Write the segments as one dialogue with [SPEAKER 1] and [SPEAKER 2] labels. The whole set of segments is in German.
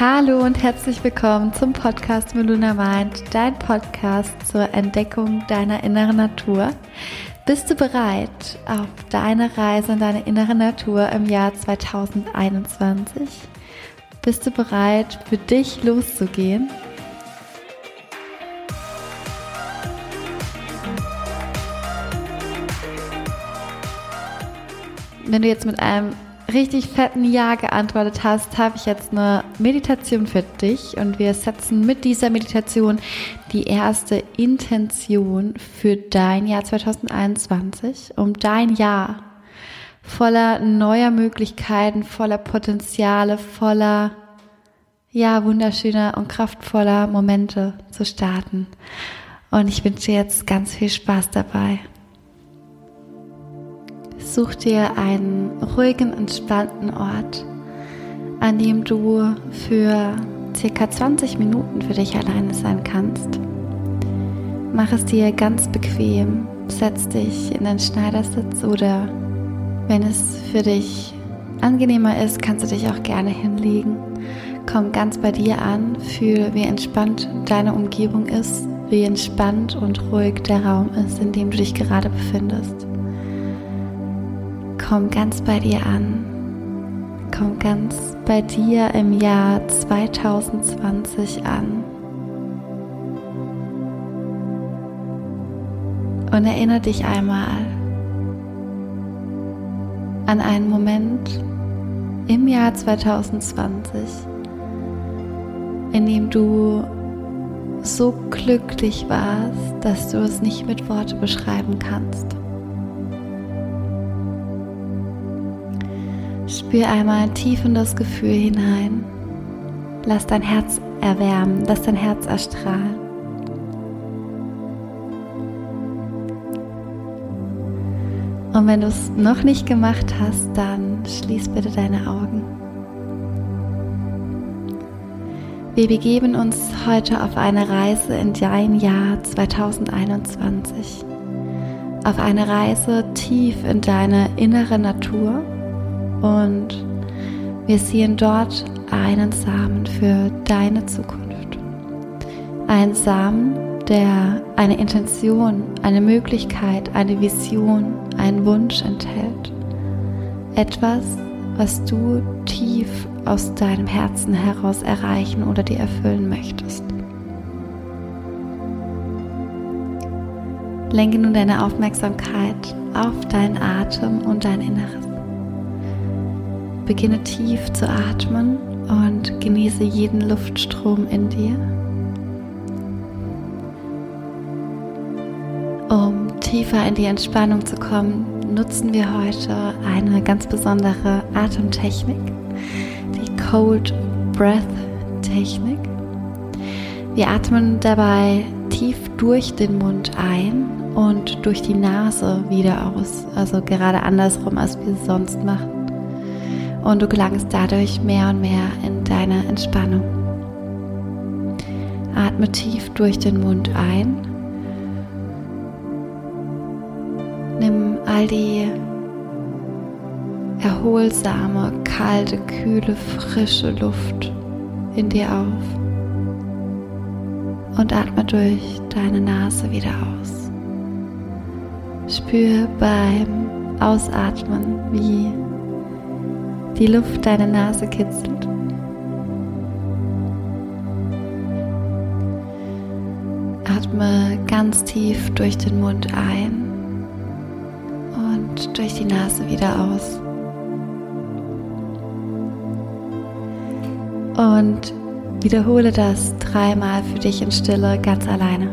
[SPEAKER 1] Hallo und herzlich willkommen zum Podcast Meluna Mind, dein Podcast zur Entdeckung deiner inneren Natur. Bist du bereit auf deine Reise in deine innere Natur im Jahr 2021? Bist du bereit, für dich loszugehen? Wenn du jetzt mit einem richtig fetten Ja geantwortet hast, habe ich jetzt eine Meditation für dich und wir setzen mit dieser Meditation die erste Intention für dein Jahr 2021, um dein Jahr voller neuer Möglichkeiten, voller Potenziale, voller ja, wunderschöner und kraftvoller Momente zu starten. Und ich wünsche dir jetzt ganz viel Spaß dabei. Such dir einen ruhigen, entspannten Ort, an dem du für circa 20 Minuten für dich alleine sein kannst. Mach es dir ganz bequem, setz dich in den Schneidersitz oder wenn es für dich angenehmer ist, kannst du dich auch gerne hinlegen. Komm ganz bei dir an, fühl, wie entspannt deine Umgebung ist, wie entspannt und ruhig der Raum ist, in dem du dich gerade befindest. Komm ganz bei dir an. Komm ganz bei dir im Jahr 2020 an. Und erinnere dich einmal an einen Moment im Jahr 2020, in dem du so glücklich warst, dass du es nicht mit Worte beschreiben kannst. Spür einmal tief in das Gefühl hinein. Lass dein Herz erwärmen, lass dein Herz erstrahlen. Und wenn du es noch nicht gemacht hast, dann schließ bitte deine Augen. Wir begeben uns heute auf eine Reise in dein Jahr 2021. Auf eine Reise tief in deine innere Natur und wir sehen dort einen Samen für deine Zukunft. Ein Samen, der eine Intention, eine Möglichkeit, eine Vision, einen Wunsch enthält. Etwas, was du tief aus deinem Herzen heraus erreichen oder dir erfüllen möchtest. Lenke nun deine Aufmerksamkeit auf deinen Atem und dein Inneres. Beginne tief zu atmen und genieße jeden Luftstrom in dir. Um tiefer in die Entspannung zu kommen, nutzen wir heute eine ganz besondere Atemtechnik, die Cold Breath Technik. Wir atmen dabei tief durch den Mund ein und durch die Nase wieder aus, also gerade andersrum, als wir es sonst machen und du gelangst dadurch mehr und mehr in deine Entspannung. Atme tief durch den Mund ein. Nimm all die erholsame, kalte, kühle, frische Luft in dir auf und atme durch deine Nase wieder aus. Spür beim Ausatmen, wie die Luft deine Nase kitzelt. Atme ganz tief durch den Mund ein und durch die Nase wieder aus. Und wiederhole das dreimal für dich in Stille ganz alleine.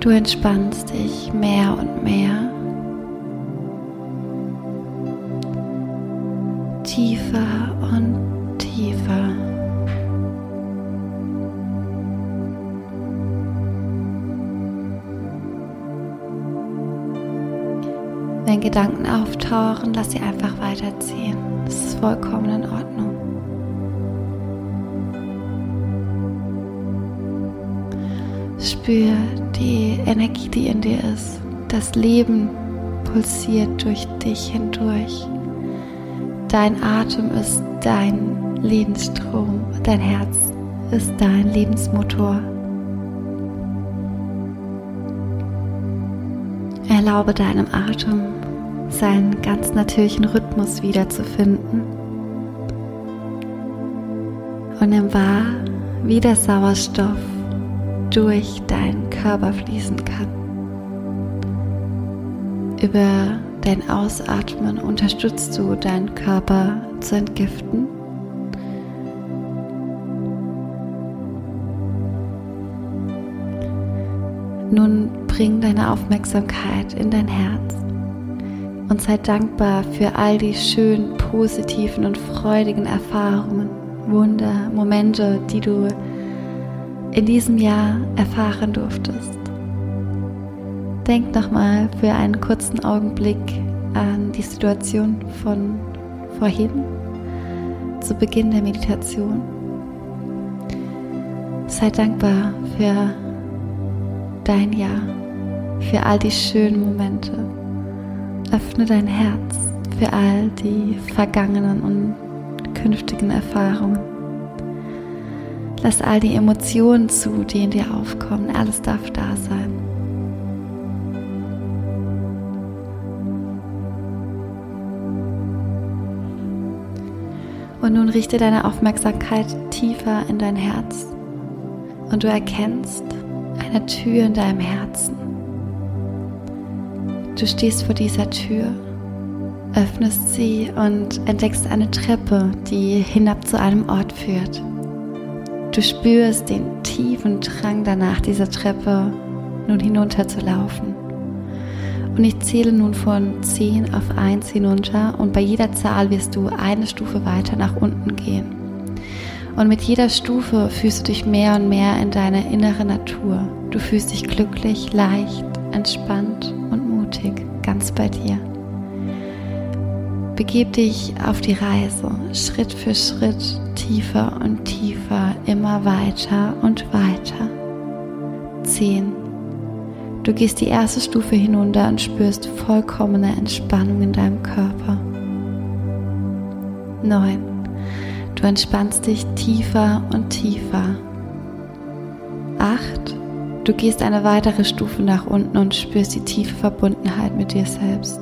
[SPEAKER 1] Du entspannst dich mehr und mehr tiefer und tiefer. Wenn Gedanken auftauchen, lass sie einfach weiterziehen. Das ist vollkommen in Ordnung. Spür die Energie, die in dir ist. Das Leben pulsiert durch dich hindurch Dein Atem ist dein Lebensstrom, dein Herz ist dein Lebensmotor. Erlaube deinem Atem seinen ganz natürlichen Rhythmus wiederzufinden. Und nimm wahr, wie der Sauerstoff durch deinen Körper fließen kann. Über dein Ausatmen unterstützt du deinen Körper zu entgiften. Nun bring deine Aufmerksamkeit in dein Herz und sei dankbar für all die schönen, positiven und freudigen Erfahrungen, Wunder, Momente, die du in diesem Jahr erfahren durftest. Denk nochmal für einen kurzen Augenblick an die Situation von vorhin, zu Beginn der Meditation. Sei dankbar für dein Jahr, für all die schönen Momente. Öffne dein Herz für all die vergangenen und künftigen Erfahrungen. Lass all die Emotionen zu, die in dir aufkommen. Alles darf da sein. Und nun richte deine Aufmerksamkeit tiefer in dein Herz und du erkennst eine Tür in deinem Herzen. Du stehst vor dieser Tür, öffnest sie und entdeckst eine Treppe, die hinab zu einem Ort führt. Du spürst den tiefen Drang danach, diese Treppe nun hinunter zu laufen. Und ich zähle nun von 10 auf 1 hinunter und bei jeder Zahl wirst du eine Stufe weiter nach unten gehen. Und mit jeder Stufe fühlst du dich mehr und mehr in deine innere Natur. Du fühlst dich glücklich, leicht, entspannt und mutig, ganz bei dir. Begib dich auf die Reise, Schritt für Schritt, tiefer und tiefer, immer weiter und weiter. 10. Du gehst die erste Stufe hinunter und spürst vollkommene Entspannung in deinem Körper. 9. Du entspannst dich tiefer und tiefer. 8. Du gehst eine weitere Stufe nach unten und spürst die tiefe Verbundenheit mit dir selbst.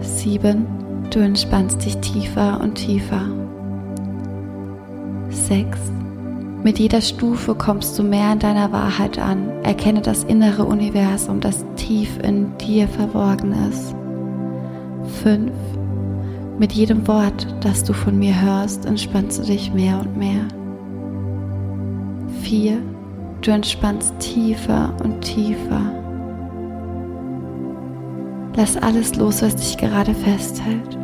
[SPEAKER 1] 7. Du entspannst dich tiefer und tiefer. 6. Mit jeder Stufe kommst du mehr in deiner Wahrheit an. Erkenne das innere Universum, das tief in dir verborgen ist. 5. Mit jedem Wort, das du von mir hörst, entspannst du dich mehr und mehr. 4. Du entspannst tiefer und tiefer. Lass alles los, was dich gerade festhält.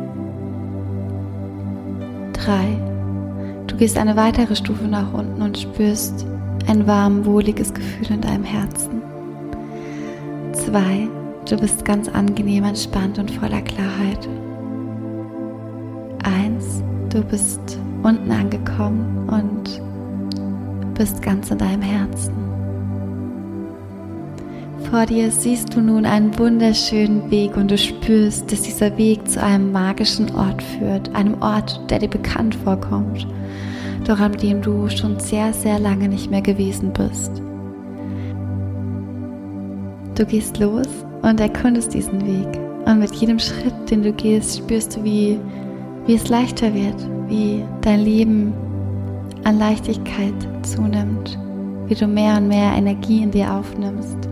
[SPEAKER 1] 3. Du gehst eine weitere Stufe nach unten und spürst ein warm, wohliges Gefühl in deinem Herzen. 2. Du bist ganz angenehm entspannt und voller Klarheit. 1. Du bist unten angekommen und bist ganz in deinem Herzen. Vor dir siehst du nun einen wunderschönen Weg und du spürst, dass dieser Weg zu einem magischen Ort führt, einem Ort, der dir bekannt vorkommt, doch an dem du schon sehr, sehr lange nicht mehr gewesen bist. Du gehst los und erkundest diesen Weg und mit jedem Schritt, den du gehst, spürst du, wie, wie es leichter wird, wie dein Leben an Leichtigkeit zunimmt, wie du mehr und mehr Energie in dir aufnimmst.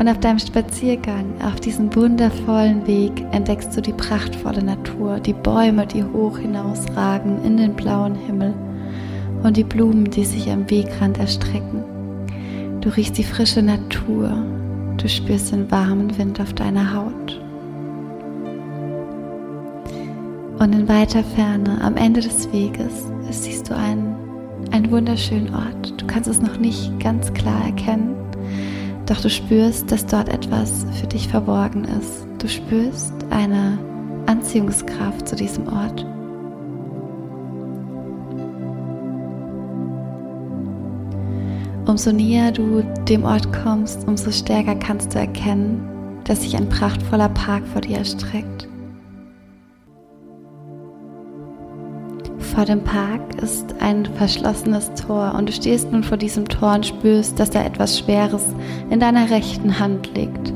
[SPEAKER 1] Und auf deinem Spaziergang, auf diesem wundervollen Weg, entdeckst du die prachtvolle Natur, die Bäume, die hoch hinausragen in den blauen Himmel und die Blumen, die sich am Wegrand erstrecken. Du riechst die frische Natur, du spürst den warmen Wind auf deiner Haut. Und in weiter Ferne, am Ende des Weges, siehst du einen, einen wunderschönen Ort. Du kannst es noch nicht ganz klar erkennen, doch du spürst, dass dort etwas für dich verborgen ist. Du spürst eine Anziehungskraft zu diesem Ort. Umso näher du dem Ort kommst, umso stärker kannst du erkennen, dass sich ein prachtvoller Park vor dir erstreckt. Vor dem Park ist ein verschlossenes Tor und du stehst nun vor diesem Tor und spürst, dass da etwas Schweres in deiner rechten Hand liegt.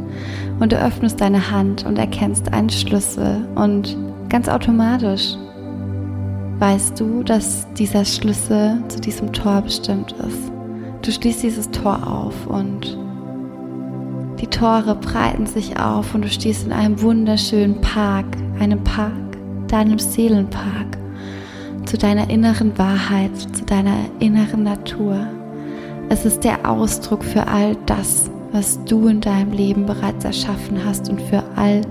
[SPEAKER 1] Und du öffnest deine Hand und erkennst einen Schlüssel und ganz automatisch weißt du, dass dieser Schlüssel zu diesem Tor bestimmt ist. Du schließt dieses Tor auf und die Tore breiten sich auf und du stehst in einem wunderschönen Park, einem Park, deinem Seelenpark, zu deiner inneren Wahrheit, zu deiner inneren Natur. Es ist der Ausdruck für all das, was du in deinem Leben bereits erschaffen hast und für all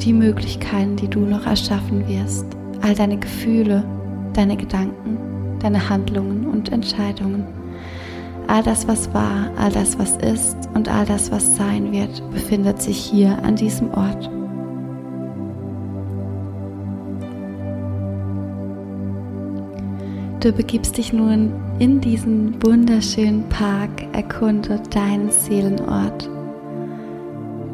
[SPEAKER 1] die Möglichkeiten, die du noch erschaffen wirst. All deine Gefühle, deine Gedanken, deine Handlungen und Entscheidungen. All das, was war, all das, was ist und all das, was sein wird, befindet sich hier an diesem Ort. Du begibst dich nun in diesen wunderschönen Park, erkunde deinen Seelenort.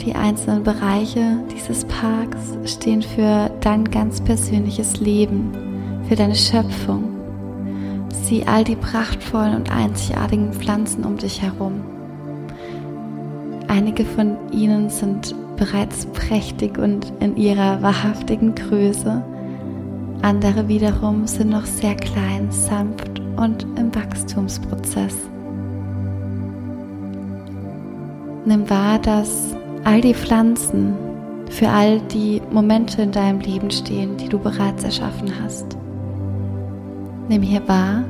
[SPEAKER 1] Die einzelnen Bereiche dieses Parks stehen für dein ganz persönliches Leben, für deine Schöpfung. Sieh all die prachtvollen und einzigartigen Pflanzen um dich herum. Einige von ihnen sind bereits prächtig und in ihrer wahrhaftigen Größe. Andere wiederum sind noch sehr klein, sanft und im Wachstumsprozess. Nimm wahr, dass all die Pflanzen für all die Momente in deinem Leben stehen, die du bereits erschaffen hast. Nimm hier wahr,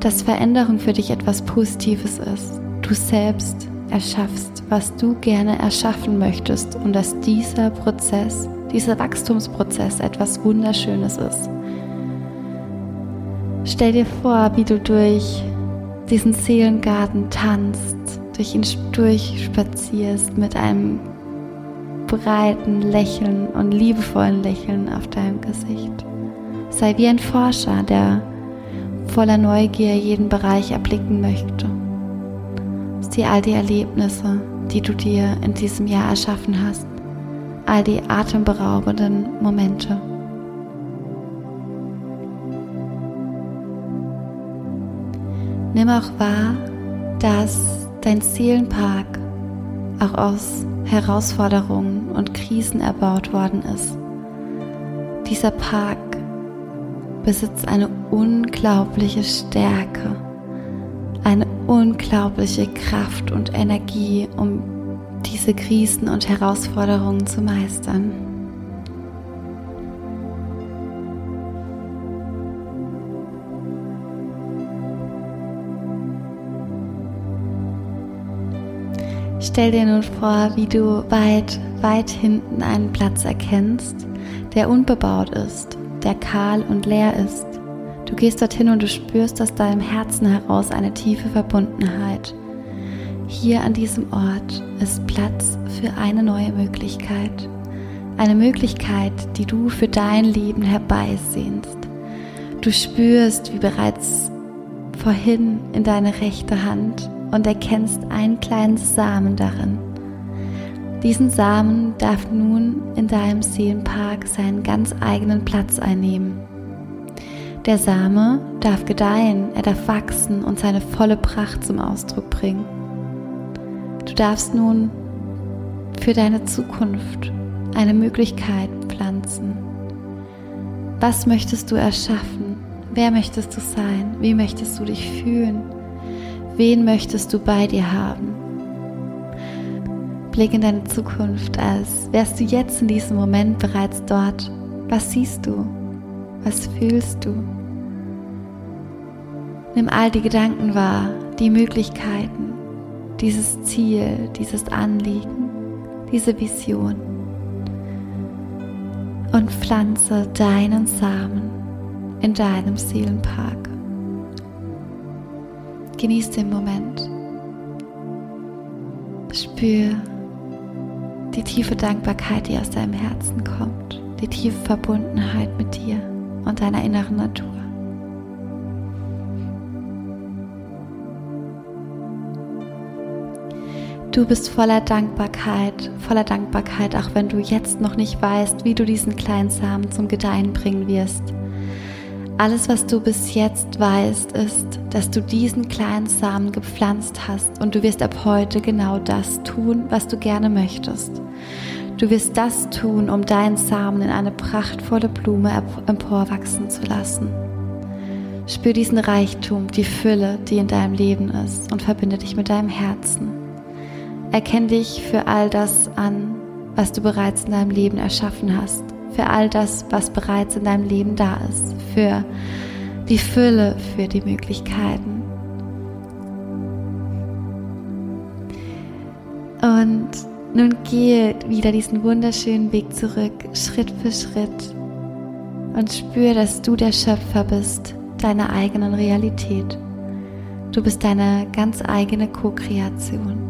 [SPEAKER 1] dass Veränderung für dich etwas Positives ist. Du selbst erschaffst, was du gerne erschaffen möchtest und dass dieser Prozess dieser Wachstumsprozess etwas Wunderschönes ist. Stell dir vor, wie du durch diesen Seelengarten tanzt, durch ihn durchspazierst mit einem breiten Lächeln und liebevollen Lächeln auf deinem Gesicht. Sei wie ein Forscher, der voller Neugier jeden Bereich erblicken möchte. Sieh all die Erlebnisse, die du dir in diesem Jahr erschaffen hast all die atemberaubenden Momente. Nimm auch wahr, dass dein Seelenpark auch aus Herausforderungen und Krisen erbaut worden ist. Dieser Park besitzt eine unglaubliche Stärke, eine unglaubliche Kraft und Energie, um diese Krisen und Herausforderungen zu meistern. Stell dir nun vor, wie du weit, weit hinten einen Platz erkennst, der unbebaut ist, der kahl und leer ist. Du gehst dorthin und du spürst aus deinem Herzen heraus eine tiefe Verbundenheit hier an diesem Ort ist Platz für eine neue Möglichkeit. Eine Möglichkeit, die du für dein Leben herbeisehnst. Du spürst, wie bereits vorhin in deine rechte Hand und erkennst einen kleinen Samen darin. Diesen Samen darf nun in deinem Seelenpark seinen ganz eigenen Platz einnehmen. Der Same darf gedeihen, er darf wachsen und seine volle Pracht zum Ausdruck bringen. Du darfst nun für deine Zukunft eine Möglichkeit pflanzen. Was möchtest du erschaffen? Wer möchtest du sein? Wie möchtest du dich fühlen? Wen möchtest du bei dir haben? Blick in deine Zukunft, als wärst du jetzt in diesem Moment bereits dort. Was siehst du? Was fühlst du? Nimm all die Gedanken wahr, die Möglichkeiten, dieses Ziel, dieses Anliegen, diese Vision und pflanze deinen Samen in deinem Seelenpark. Genieß den Moment. Spür die tiefe Dankbarkeit, die aus deinem Herzen kommt, die tiefe Verbundenheit mit dir und deiner inneren Natur. Du bist voller Dankbarkeit, voller Dankbarkeit, auch wenn du jetzt noch nicht weißt, wie du diesen kleinen Samen zum Gedeihen bringen wirst. Alles, was du bis jetzt weißt, ist, dass du diesen kleinen Samen gepflanzt hast und du wirst ab heute genau das tun, was du gerne möchtest. Du wirst das tun, um deinen Samen in eine prachtvolle Blume emporwachsen zu lassen. Spür diesen Reichtum, die Fülle, die in deinem Leben ist und verbinde dich mit deinem Herzen. Erkenn dich für all das an, was du bereits in deinem Leben erschaffen hast für all das, was bereits in deinem Leben da ist, für die Fülle, für die Möglichkeiten. Und nun gehe wieder diesen wunderschönen Weg zurück, Schritt für Schritt, und spüre, dass du der Schöpfer bist deiner eigenen Realität. Du bist deine ganz eigene Co-Kreation.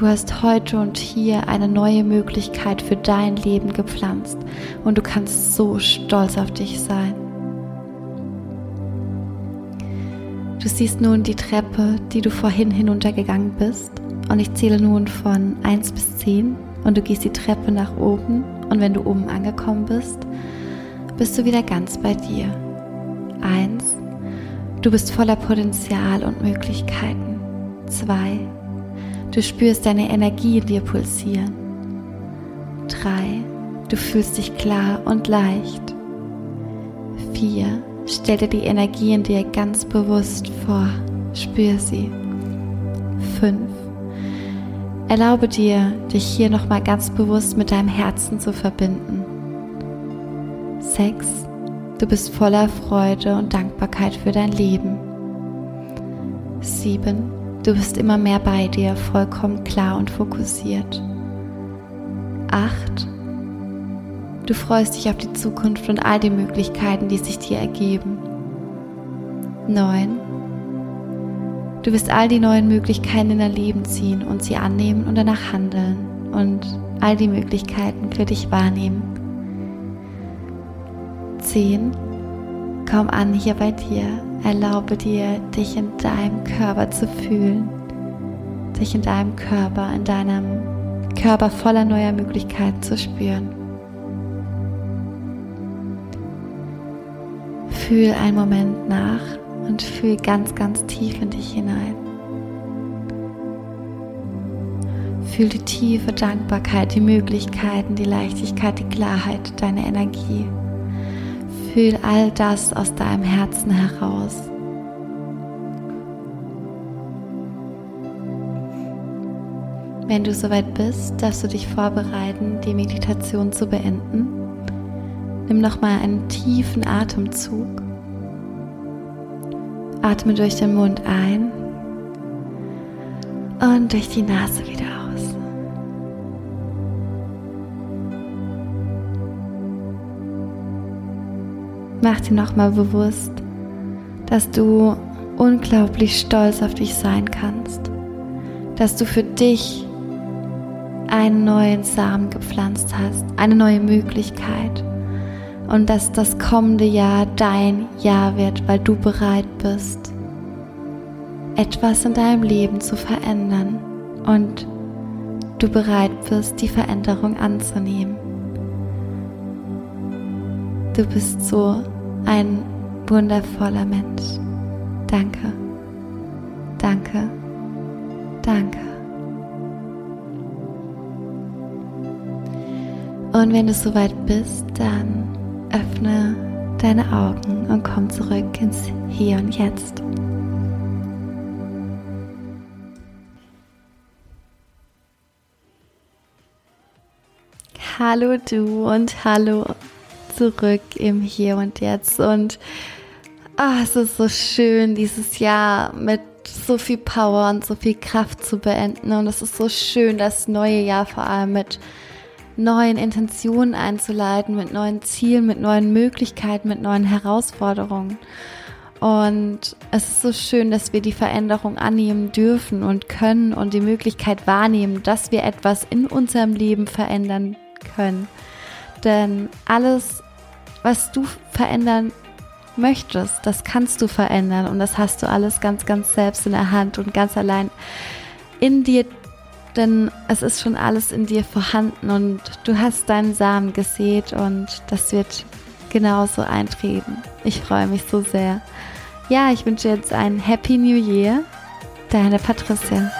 [SPEAKER 1] Du hast heute und hier eine neue Möglichkeit für dein Leben gepflanzt und du kannst so stolz auf dich sein. Du siehst nun die Treppe, die du vorhin hinuntergegangen bist und ich zähle nun von 1 bis 10 und du gehst die Treppe nach oben und wenn du oben angekommen bist, bist du wieder ganz bei dir. 1. Du bist voller Potenzial und Möglichkeiten. 2. Du spürst deine Energie in dir pulsieren. 3. Du fühlst dich klar und leicht. 4. Stell dir die Energie in dir ganz bewusst vor. Spür sie. 5. Erlaube dir, dich hier nochmal ganz bewusst mit deinem Herzen zu verbinden. 6. Du bist voller Freude und Dankbarkeit für dein Leben. 7. Du bist immer mehr bei dir, vollkommen klar und fokussiert. 8. Du freust dich auf die Zukunft und all die Möglichkeiten, die sich dir ergeben. 9. Du wirst all die neuen Möglichkeiten in dein Leben ziehen und sie annehmen und danach handeln und all die Möglichkeiten für dich wahrnehmen. 10. Komm an hier bei dir Erlaube dir, dich in deinem Körper zu fühlen, dich in deinem Körper, in deinem Körper voller neuer Möglichkeiten zu spüren. Fühl einen Moment nach und fühl ganz, ganz tief in dich hinein. Fühl die tiefe Dankbarkeit, die Möglichkeiten, die Leichtigkeit, die Klarheit, deine Energie. Fühl all das aus deinem Herzen heraus. Wenn du soweit bist, darfst du dich vorbereiten, die Meditation zu beenden. Nimm nochmal einen tiefen Atemzug. Atme durch den Mund ein und durch die Nase wieder Mach dir nochmal bewusst, dass du unglaublich stolz auf dich sein kannst, dass du für dich einen neuen Samen gepflanzt hast, eine neue Möglichkeit. Und dass das kommende Jahr dein Jahr wird, weil du bereit bist, etwas in deinem Leben zu verändern. Und du bereit bist, die Veränderung anzunehmen. Du bist so ein wundervoller Mensch. Danke, danke, danke. Und wenn du soweit bist, dann öffne deine Augen und komm zurück ins Hier und Jetzt. Hallo du und hallo zurück im Hier und Jetzt. Und ah, es ist so schön, dieses Jahr mit so viel Power und so viel Kraft zu beenden. Und es ist so schön, das neue Jahr vor allem mit neuen Intentionen einzuleiten, mit neuen Zielen, mit neuen Möglichkeiten, mit neuen Herausforderungen. Und es ist so schön, dass wir die Veränderung annehmen dürfen und können und die Möglichkeit wahrnehmen, dass wir etwas in unserem Leben verändern können. Denn alles, was du verändern möchtest, das kannst du verändern und das hast du alles ganz, ganz selbst in der Hand und ganz allein in dir denn es ist schon alles in dir vorhanden und du hast deinen Samen gesät und das wird genauso eintreten. Ich freue mich so sehr. Ja, ich wünsche jetzt ein Happy New Year. Deine Patricia.